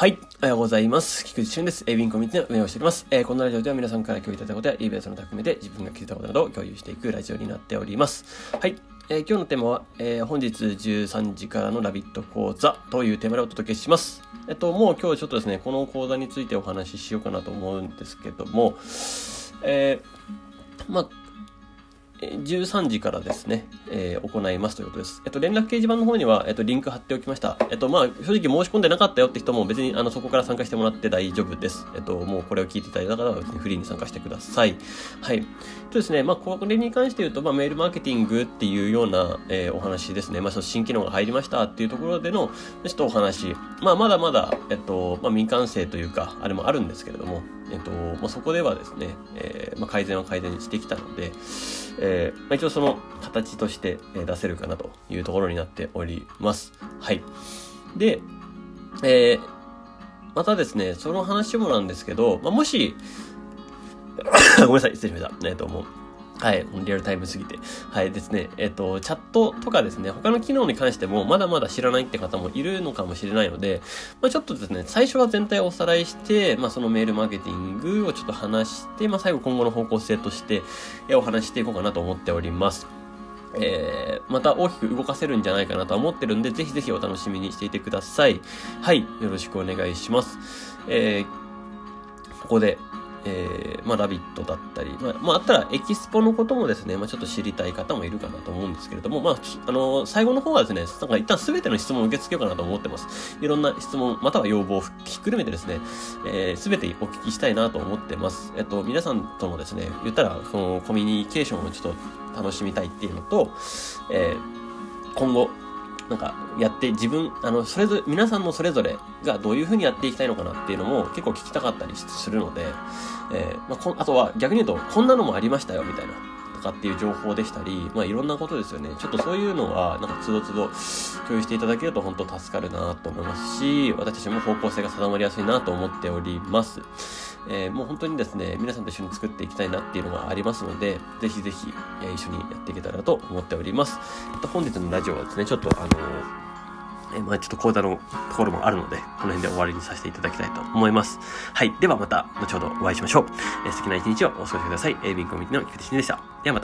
はい。おはようございます。菊池俊です。エビンコミュニティの運営をしております。えー、このラジオでは皆さんから共有いただいたことや、eBay その匠で自分が気づいたことなどを共有していくラジオになっております。はい。えー、今日のテーマは、えー、本日13時からのラビット講座というテーマでお届けします。えっと、もう今日ちょっとですね、この講座についてお話ししようかなと思うんですけども、えー、まあ、13時からですね、えー、行いますということです。えっと、連絡掲示板の方には、えっと、リンク貼っておきました。えっと、まあ、正直申し込んでなかったよって人も別に、あの、そこから参加してもらって大丈夫です。えっと、もうこれを聞いていただいた方は別にフリーに参加してください。はい。とですね、まあ、これに関して言うと、まあ、メールマーケティングっていうような、えー、お話ですね。まあ、その新機能が入りましたっていうところでの、ちょっとお話。まあ、まだまだ、えっと、まあ、民間性というか、あれもあるんですけれども、えっと、まあ、そこではですね、えー、まあ、改善は改善してきたので、えー、まあ、一応その形として出せるかなというところになっております。はい。で、えー、またですね、その話もなんですけど、まあ、もし、ごめんなさい、失礼しました。えっ、と、もう、はい、リアルタイムすぎて。はいですね。えっ、と、チャットとかですね、他の機能に関してもまだまだ知らないって方もいるのかもしれないので、まあ、ちょっとですね、最初は全体をおさらいして、まあ、そのメールマーケティングをちょっと話して、まあ、最後今後の方向性として、えお話していこうかなと思っております。えー、また大きく動かせるんじゃないかなと思ってるんで、ぜひぜひお楽しみにしていてください。はい、よろしくお願いします。えー、ここで、えー、まあ、ラビットだったり、まあ、まあ、あったらエキスポのこともですね、まあ、ちょっと知りたい方もいるかなと思うんですけれども、まあ、あの、最後の方はですね、なんか一旦すべての質問を受け付けようかなと思ってます。いろんな質問、または要望をひっくるめてですね、えす、べてお聞きしたいなと思ってます。えっと、皆さんともですね、言ったら、そのコミュニケーションをちょっと楽しみたいっていうのと、えー、今後、なんか、やって、自分、あの、それぞれ、皆さんのそれぞれがどういうふうにやっていきたいのかなっていうのも結構聞きたかったりするので、えー、まあ、こあとは逆に言うと、こんなのもありましたよ、みたいな。とかっていう情報でしたり、まあいろんなことですよね。ちょっとそういうのは、なんかつどつど共有していただけると本当助かるなと思いますし、私たちも方向性が定まりやすいなと思っております。えー、もう本当にですね、皆さんと一緒に作っていきたいなっていうのがありますので、ぜひぜひ、え、一緒にやっていけたらと思っております。本日のラジオはですね、ちょっとあのーえまあちょっと講座のところもあるので、この辺で終わりにさせていただきたいと思います。はい。ではまた、後ほどお会いしましょう。えー、素敵な一日をお過ごしください。えー、ビンコミュニティの菊池でした。ではまた。